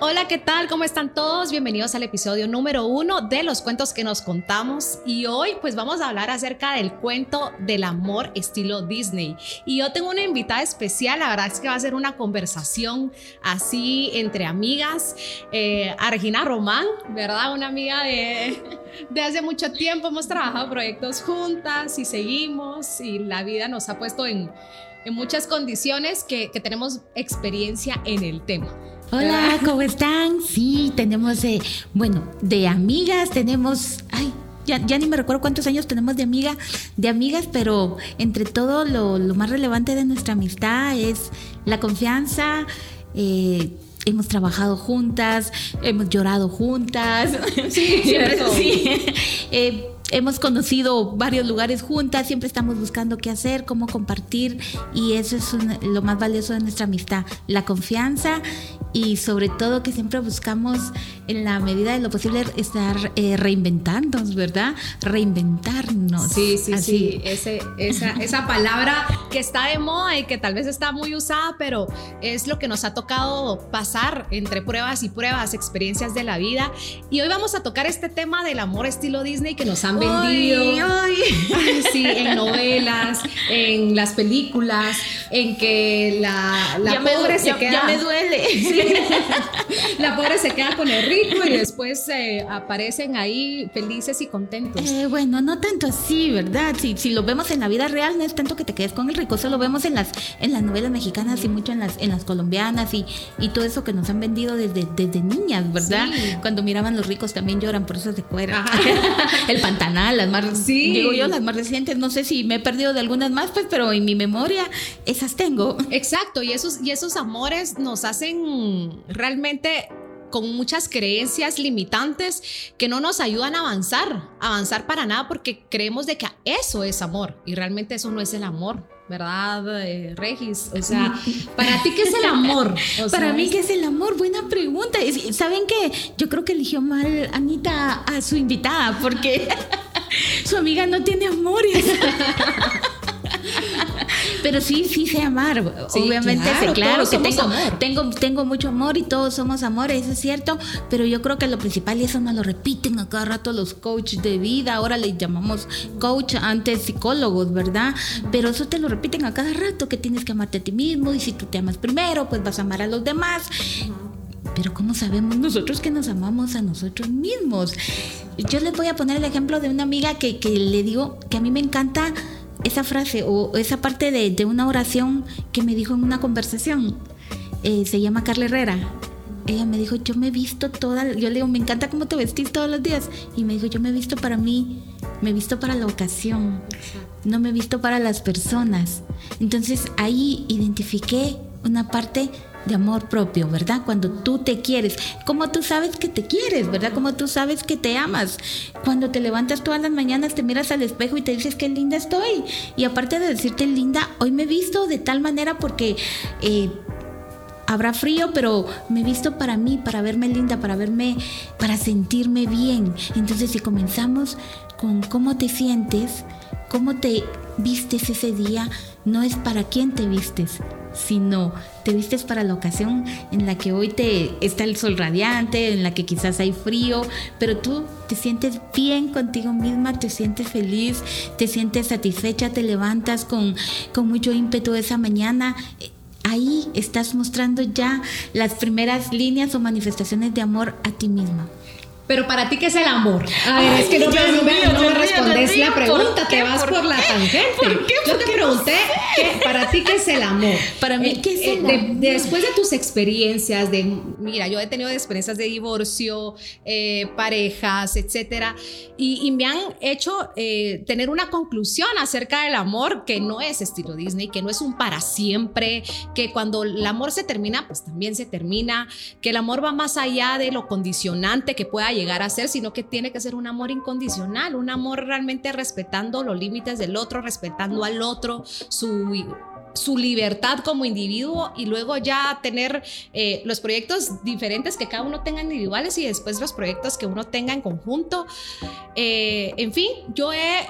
Hola, ¿qué tal? ¿Cómo están todos? Bienvenidos al episodio número uno de los cuentos que nos contamos. Y hoy pues vamos a hablar acerca del cuento del amor estilo Disney. Y yo tengo una invitada especial, la verdad es que va a ser una conversación así entre amigas. Eh, a Regina Román, ¿verdad? Una amiga de, hace mucho tiempo. Hemos trabajado proyectos juntas y seguimos y la vida nos ha puesto en, en muchas condiciones que tenemos experiencia en el tema. Hola, ¿cómo están? Sí, tenemos, eh, bueno, de amigas tenemos, ay, ya, ya, ni me recuerdo cuántos años tenemos de amiga, de amigas, pero entre todo lo, lo más relevante de nuestra amistad es la confianza. Eh, hemos trabajado juntas, hemos llorado juntas. Sí, Siempre, cierto. sí. Eh, hemos conocido varios lugares juntas, siempre estamos buscando qué hacer, cómo compartir y eso es un- lo más valioso de nuestra amistad, la confianza y sobre todo que siempre buscamos en la medida de lo posible estar eh, reinventándonos, ¿verdad? Reinventarnos. Sí, sí, Así. sí. Ese, esa, esa palabra que está de moda y que tal vez está muy usada, pero es lo que nos ha tocado pasar entre pruebas y pruebas, experiencias de la vida. Y hoy vamos a tocar este tema del amor estilo Disney que nos han vendido. Ay, ay. Ay, Sí, en novelas, en las películas, en que la, la Ya pobre se ya- queda. ya me duele. Sí. La pobre se queda con el rico y después eh, aparecen ahí felices y contentos. Eh, bueno, no tanto así, ¿verdad? Si, si lo vemos en la vida real, no es tanto que te quedes con el rico, eso lo vemos en las, en las novelas mexicanas y mucho en las, en las colombianas y, y todo eso que nos han vendido desde, desde niñas, ¿verdad? Sí. Cuando miraban los ricos también lloran, por eso se fuera. Ajá. el Pantanal, las más, Sí. digo yo, las más recientes, no sé si me he perdido de algunas más, pues, pero en mi memoria esas tengo. Exacto, y esos, y esos amores nos hacen realmente con muchas creencias limitantes que no nos ayudan a avanzar, avanzar para nada porque creemos de que eso es amor y realmente eso no es el amor, ¿verdad, eh, Regis? O sea, para ti, ¿qué es el amor? O Para sea, mí, ¿qué es el amor? Buena pregunta. ¿Saben qué? Yo creo que eligió mal Anita a su invitada porque su amiga no tiene amores. Pero sí, sí sé amar. Sí, Obviamente, claro, sé, claro todos que tengo, amor. tengo, tengo mucho amor y todos somos amores, eso es cierto. Pero yo creo que lo principal, y eso nos lo repiten a cada rato los coaches de vida, ahora les llamamos coach, antes psicólogos, ¿verdad? Pero eso te lo repiten a cada rato, que tienes que amarte a ti mismo y si tú te amas primero, pues vas a amar a los demás. Pero ¿cómo sabemos nosotros que nos amamos a nosotros mismos? Yo les voy a poner el ejemplo de una amiga que, que le digo que a mí me encanta esa frase o esa parte de, de una oración que me dijo en una conversación. Eh, se llama Carla Herrera. Ella me dijo, yo me he visto toda, yo le digo, me encanta cómo te vestís todos los días. Y me dijo, yo me he visto para mí, me he visto para la ocasión, no me he visto para las personas. Entonces ahí identifiqué una parte de amor propio, ¿verdad? Cuando tú te quieres, como tú sabes que te quieres, ¿verdad? Como tú sabes que te amas. Cuando te levantas todas las mañanas, te miras al espejo y te dices qué linda estoy. Y aparte de decirte linda, hoy me he visto de tal manera porque... eh, Habrá frío, pero me visto para mí, para verme linda, para verme, para sentirme bien. Entonces, si comenzamos con cómo te sientes, cómo te vistes ese día, no es para quién te vistes, sino te vistes para la ocasión en la que hoy te está el sol radiante, en la que quizás hay frío, pero tú te sientes bien contigo misma, te sientes feliz, te sientes satisfecha, te levantas con, con mucho ímpetu esa mañana. Ahí estás mostrando ya las primeras líneas o manifestaciones de amor a ti misma. Pero para ti, ¿qué es el amor? A ver, Ay, es que no, me- Dios no me, no respondes la pregunta, ¿por te vas ¿Por por, la tangente. ¿Por qué? Yo ¿Por te pregunté, ¿qué- para ti, ¿qué es el amor? Eh, Para mí, ¿qué es el de- amor? después de tus experiencias, de, mira, yo he tenido experiencias de divorcio, eh, parejas, etcétera, y, y me han hecho eh, tener una conclusión acerca del amor que no es estilo Disney, que no es un para siempre, que cuando el amor se termina, pues también se termina, que el amor va más allá de lo condicionante que pueda llegar a ser, sino que tiene que ser un amor incondicional, un amor realmente respetando los límites del otro, respetando al otro, su su libertad como individuo y luego ya tener eh, los proyectos diferentes que cada uno tenga individuales y después los proyectos que uno tenga en conjunto. Eh, en fin, yo he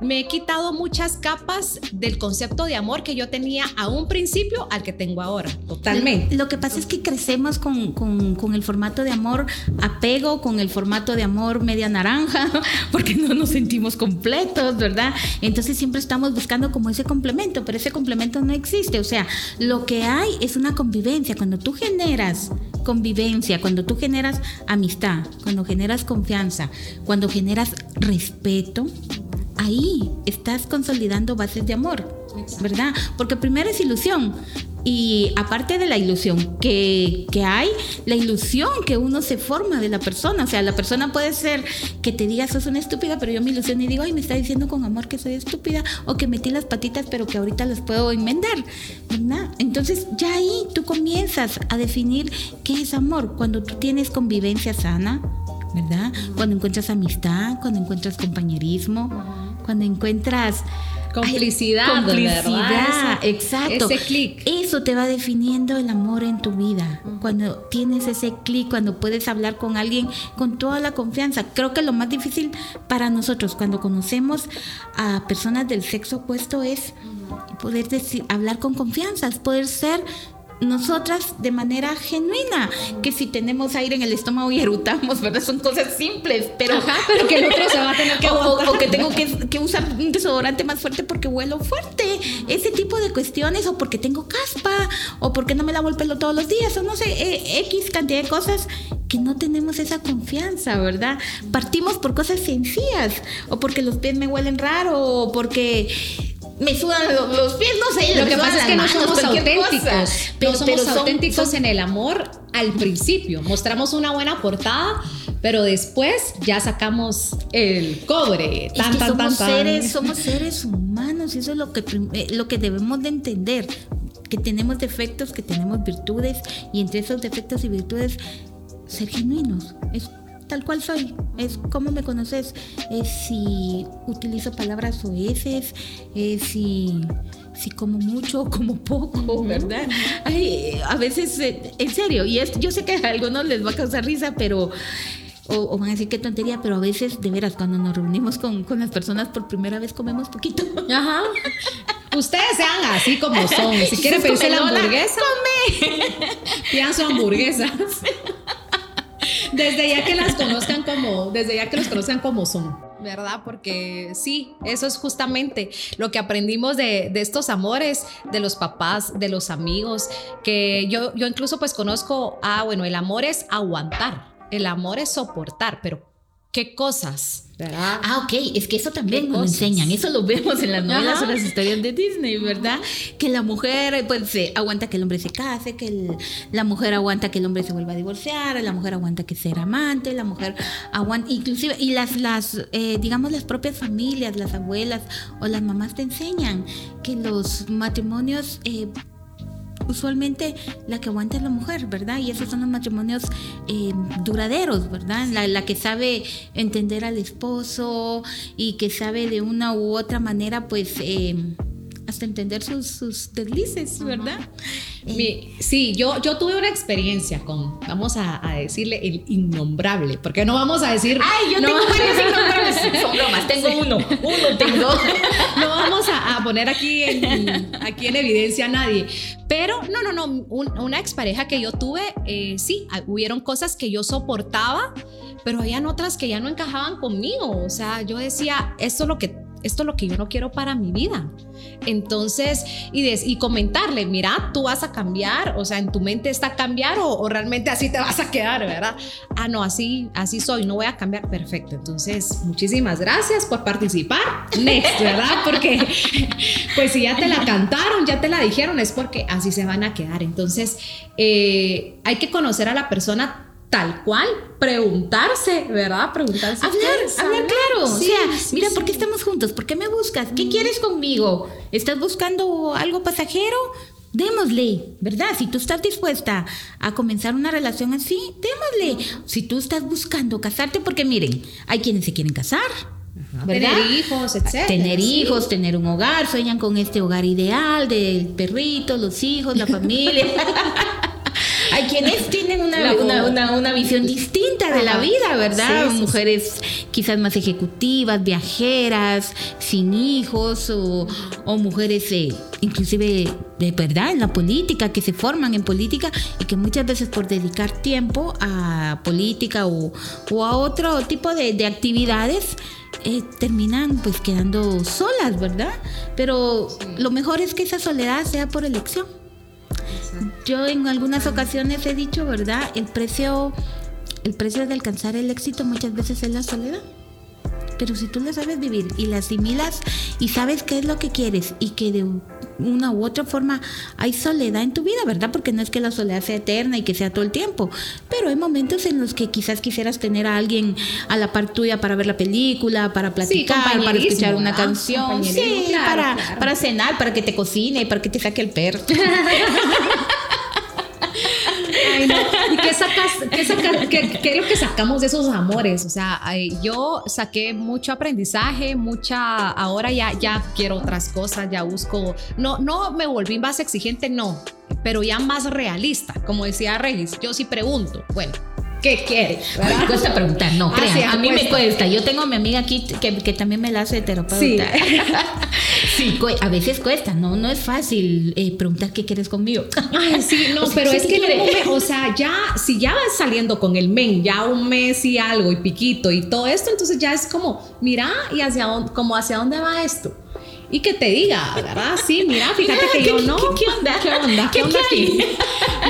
me he quitado muchas capas del concepto de amor que yo tenía a un principio al que tengo ahora, totalmente. Lo que pasa es que crecemos con, con, el formato de amor apego, con el formato de amor media naranja, porque no nos sentimos completos, ¿verdad? Entonces siempre estamos buscando como ese complemento, pero ese complemento no existe. O sea, lo que hay es una convivencia. Cuando tú generas convivencia, cuando tú generas amistad, cuando generas confianza, cuando generas respeto, ahí estás consolidando bases de amor, ¿verdad? Porque primero es ilusión. Y aparte de la ilusión que, que, hay, la ilusión que uno se forma de la persona. O sea, la persona puede ser que te diga, sos una estúpida, pero yo me ilusiono y digo, ay, me está diciendo con amor que soy estúpida, o que metí las patitas, pero que ahorita las puedo enmendar. ¿verdad? Entonces, ya ahí tú comienzas a definir qué es amor. Cuando tú tienes convivencia sana, ¿verdad? Cuando encuentras amistad, cuando encuentras compañerismo cuando encuentras complicidad, complicidad, exacto. Ese clic. Eso te va definiendo el amor en tu vida. Cuando tienes ese clic, cuando puedes hablar con alguien con toda la confianza. Creo que lo más difícil para nosotros cuando conocemos a personas del sexo opuesto es poder decir, hablar con confianza, poder ser nosotras de manera genuina, que si tenemos aire en el estómago y erutamos, ¿verdad? Son cosas simples, pero, pero que el otro se va a tener que o, o, que tengo que, usar un desodorante más fuerte porque huelo fuerte, ese tipo de cuestiones, o porque tengo caspa, o porque no me lavo el pelo todos los días, o no sé, eh, X cantidad de cosas que no tenemos esa confianza, ¿verdad? Partimos por cosas sencillas, o porque los pies me huelen raro, o porque me sudan los, pies, no sé. Lo que pasa es que no somos auténticos. Pero, no somos auténticos en el amor al principio. Mostramos una buena portada, pero después ya sacamos el cobre. Tan, somos, Seres, somos seres humanos y eso es lo que, eh, lo que debemos de entender. Que tenemos defectos, que tenemos virtudes y entre esos defectos y virtudes ser genuinos. Es tal cual soy. Es cómo me conoces. Es si utilizo palabras oeces, es si, si como mucho o como poco, ¿verdad? a veces, eh, en serio, y es, yo sé que a algunos les va a causar risa, pero... O, van a decir qué tontería, pero a veces, de veras, cuando nos reunimos con, con las personas por primera vez comemos poquito. Ajá. Ustedes sean así como son. Si quieren pedirse la hamburguesa, come. Pidan su hamburguesa. Desde ya que las conozcan como, desde ya que los conozcan como son. ¿verdad? Porque sí, eso es justamente lo que aprendimos de, de, estos amores, de los papás, de los amigos, que yo, yo incluso pues conozco, ah, bueno, el amor es aguantar, el amor es soportar, pero ¿qué cosas? ¿verdad? Ah, ok, es que eso también nos enseñan, eso lo vemos en las novelas o las historias de Disney, ¿verdad? Que la mujer pues aguanta que el hombre se case, que la mujer aguanta que el hombre se vuelva a divorciar, la mujer aguanta que sea amante, la mujer aguanta, inclusive, y las, las eh, digamos, las propias familias, las abuelas o las mamás te enseñan que los matrimonios... Eh, usualmente la que aguanta es la mujer, ¿verdad? Y esos son los matrimonios eh, duraderos, ¿verdad? La, que sabe entender al esposo y que sabe de una u otra manera, pues... Eh, hasta entender sus, deslices, ¿verdad? sí, yo, yo tuve una experiencia con, vamos a, decirle, el innombrable, porque no vamos a decir... ¡Ay, yo tengo varios innombrables! Son bromas, tengo uno, uno tengo. no vamos a, poner aquí en, aquí en evidencia a nadie, pero no, no, no, una expareja que yo tuve, eh, sí, hubieron cosas que yo soportaba, pero habían otras que ya no encajaban conmigo, o sea, yo decía, esto es lo que esto es lo que yo no quiero para mi vida. Entonces, y, y comentarle, mira, tú vas a cambiar, o sea, en tu mente está cambiar o, realmente así te vas a quedar, ¿verdad? Ah, no, así, así soy, no voy a cambiar, perfecto. Entonces, muchísimas gracias por participar. Next, ¿verdad? Porque, pues si ya te la cantaron, ya te la dijeron, es porque así se van a quedar. Entonces, eh, hay que conocer a la persona tal cual, preguntarse, ¿verdad? Preguntarse. Hablar, hablar claro. o sea, mira, ¿por qué estamos juntos? ¿Por qué me buscas? ¿Qué quieres conmigo? ¿Estás buscando algo pasajero? Démosle, ¿verdad? Si tú estás dispuesta a comenzar una relación así, démosle. Si tú estás buscando casarte, porque miren, hay quienes se quieren casar, ¿verdad? Tener hijos, etc. Tener hijos, tener un hogar, sueñan con este hogar ideal del perrito, los hijos, la familia. Hay quienes tienen una, una, una, visión distinta de la vida, ¿verdad? Mujeres quizás más ejecutivas, viajeras, sin hijos, o, o mujeres eh, inclusive de verdad en la política, que se forman en política y que muchas veces por dedicar tiempo a política o, o a otro tipo de, de actividades, eh, terminan pues quedando solas, ¿verdad? Pero lo mejor es que esa soledad sea por elección. Yo en algunas ocasiones he dicho, ¿verdad? El precio, el precio de alcanzar el éxito muchas veces es la soledad. Pero si tú la sabes vivir y la asimilas y sabes qué es lo que quieres y que de una u otra forma hay soledad en tu vida, ¿verdad? Porque no es que la soledad sea eterna y que sea todo el tiempo, pero hay momentos en los que quizás quisieras tener a alguien a la par tuya para ver la película, para platicar, para escuchar una canción, sí, para, para cenar, para que te cocine, para que te saque el perro. ¿Y qué, sacas, qué, es lo que sacamos de esos amores? O sea, yo saqué mucho aprendizaje, mucha, ahora ya, ya quiero otras cosas, ya busco, no, no me volví más exigente, no, pero ya más realista, como decía Regis, yo sí pregunto, bueno, ¿qué quiere? Me cuesta preguntar, no, ah, crean, a mí me cuesta. Yo tengo a mi amiga aquí que, que también me la hace terapeuta. Sí. sí, a veces cuesta, no, no es fácil eh, preguntar qué quieres conmigo. Ay, sí, no, pero es que no, o sea, ya, si ya vas saliendo con el men, ya un mes y algo y piquito y todo esto, entonces ya es como, mira, y hacia dónde, como hacia dónde va esto y que te diga, ¿verdad? Sí, mira, fíjate que yo no. ¿Qué, onda? ¿Qué onda? ¿Qué, onda aquí?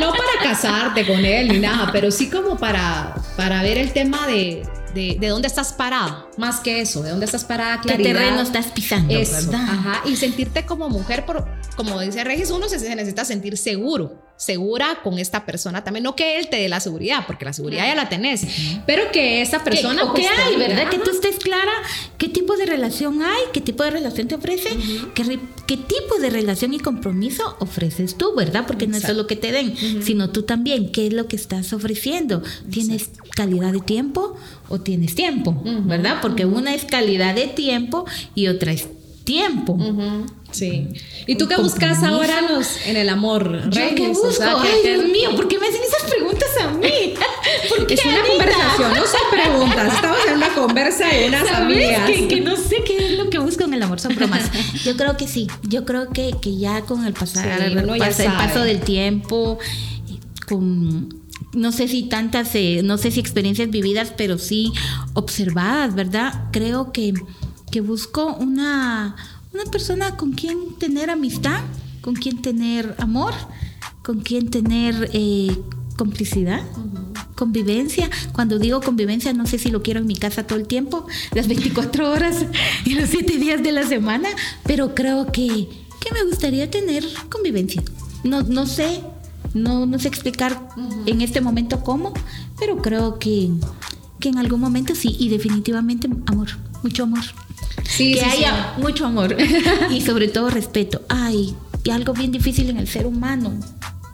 No para casarte con él ni nada, pero sí como para, para ver el tema de, de, de, dónde estás parada, más que eso, de dónde estás parada, claridad. ¿Qué terreno estás pisando? ¿verdad? Ajá, y sentirte como mujer, por, como dice Regis, uno se necesita sentir seguro segura con esta persona también. No que él te dé la seguridad, porque la seguridad ya la tenés, pero que esa persona. ¿Qué, pues, hay, verdad? Que tú estés clara qué tipo de relación hay, qué tipo de relación te ofrece, qué, qué, tipo de relación y compromiso ofreces tú, ¿verdad? Porque no es solo que te den, sino tú también, qué es lo que estás ofreciendo. ¿Tienes calidad de tiempo o tienes tiempo, verdad? Porque una es calidad de tiempo y otra es tiempo. Sí. ¿Y tú qué buscas ahora los, en el amor? ¿Yo qué busco? Ay, Dios mío, ¿por qué me hacen esas preguntas a mí? Porque es una conversación, no son preguntas. Estamos en una conversa de unas amigas. Que, que, no sé qué es lo que busco en el amor, son bromas. Yo creo que sí. Yo creo que, que ya con el pasar, el, paso del tiempo, con no sé si tantas, eh, no sé si experiencias vividas, pero sí observadas, ¿verdad? Creo que, que busco una una persona con quien tener amistad, con quien tener amor, con quien tener eh, complicidad. Convivencia, cuando digo convivencia no sé si lo quiero en mi casa todo el tiempo, las 24 horas y los 7 días de la semana, pero creo que, que me gustaría tener convivencia. No, no sé, no, no sé explicar en este momento cómo, pero creo que, que en algún momento sí, y definitivamente amor, mucho amor que haya mucho amor y sobre todo respeto. Ay, y algo bien difícil en el ser humano,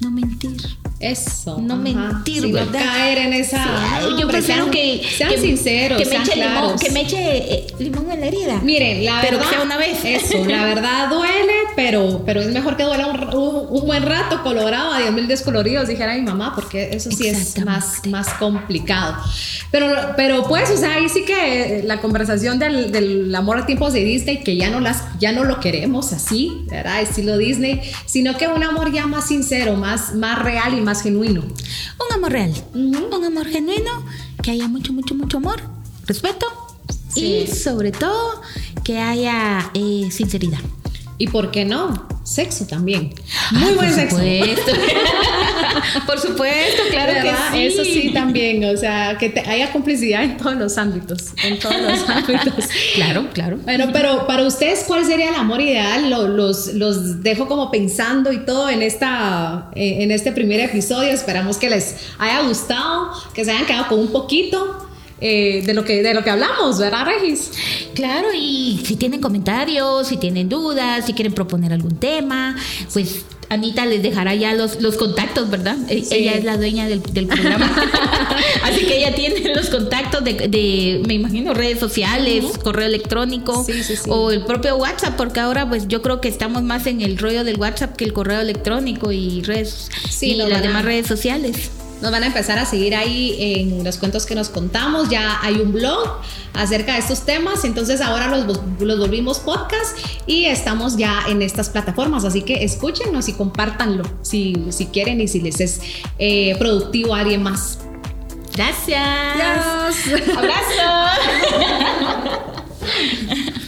no mentir. Eso. No mentir, ¿verdad? No caer en esa. yo prefiero que. Sean sinceros. Que me, eche limón, que me eche limón en la herida. Miren, la pero verdad. sea una vez. Eso, la verdad duele, pero, pero es mejor que duela un, buen rato colorado a 10 mil descoloridos, dijera mi mamá, porque eso sí es más, más complicado. Pero, pero pues, o sea, ahí sí que la conversación del, del amor a tiempos de Disney, que ya no, las, ya no lo queremos así, ¿verdad? Estilo Disney, sino que un amor ya más sincero, más, más real y más genuino. Un amor real, un amor genuino, que haya mucho, mucho, mucho amor, respeto y sobre todo que haya eh, sinceridad. ¿Y por qué no? Sexo también. Muy buen sexo. por supuesto, claro que sí. Eso sí también, o sea, que haya complicidad en todos los ámbitos, en todos los ámbitos. claro, claro. Bueno, pero para ustedes, ¿cuál sería el amor ideal? Los, los, dejo como pensando y todo en, esta, eh, en este primer episodio. Esperamos que les haya gustado, que se hayan quedado con un poquito. Eh, de, lo que, de lo que hablamos, ¿verdad, Regis? Claro, y si tienen comentarios, si tienen dudas, si quieren proponer algún tema, pues Anita les dejará ya los, los contactos, ¿verdad? E, ella es la dueña del, programa. Así que ella tiene los contactos de, me imagino, redes sociales, correo electrónico o el propio WhatsApp, porque ahora pues yo creo que estamos más en el rollo del WhatsApp que el correo electrónico y redes y las demás redes sociales. Nos van a empezar a seguir ahí en los cuentos que nos contamos. Ya hay un blog acerca de estos temas. Entonces ahora los, volvimos podcast y estamos ya en estas plataformas. Así que escúchenos y compártanlo si, quieren y si les es eh, productivo a alguien más. Gracias. Adiós. Abrazo.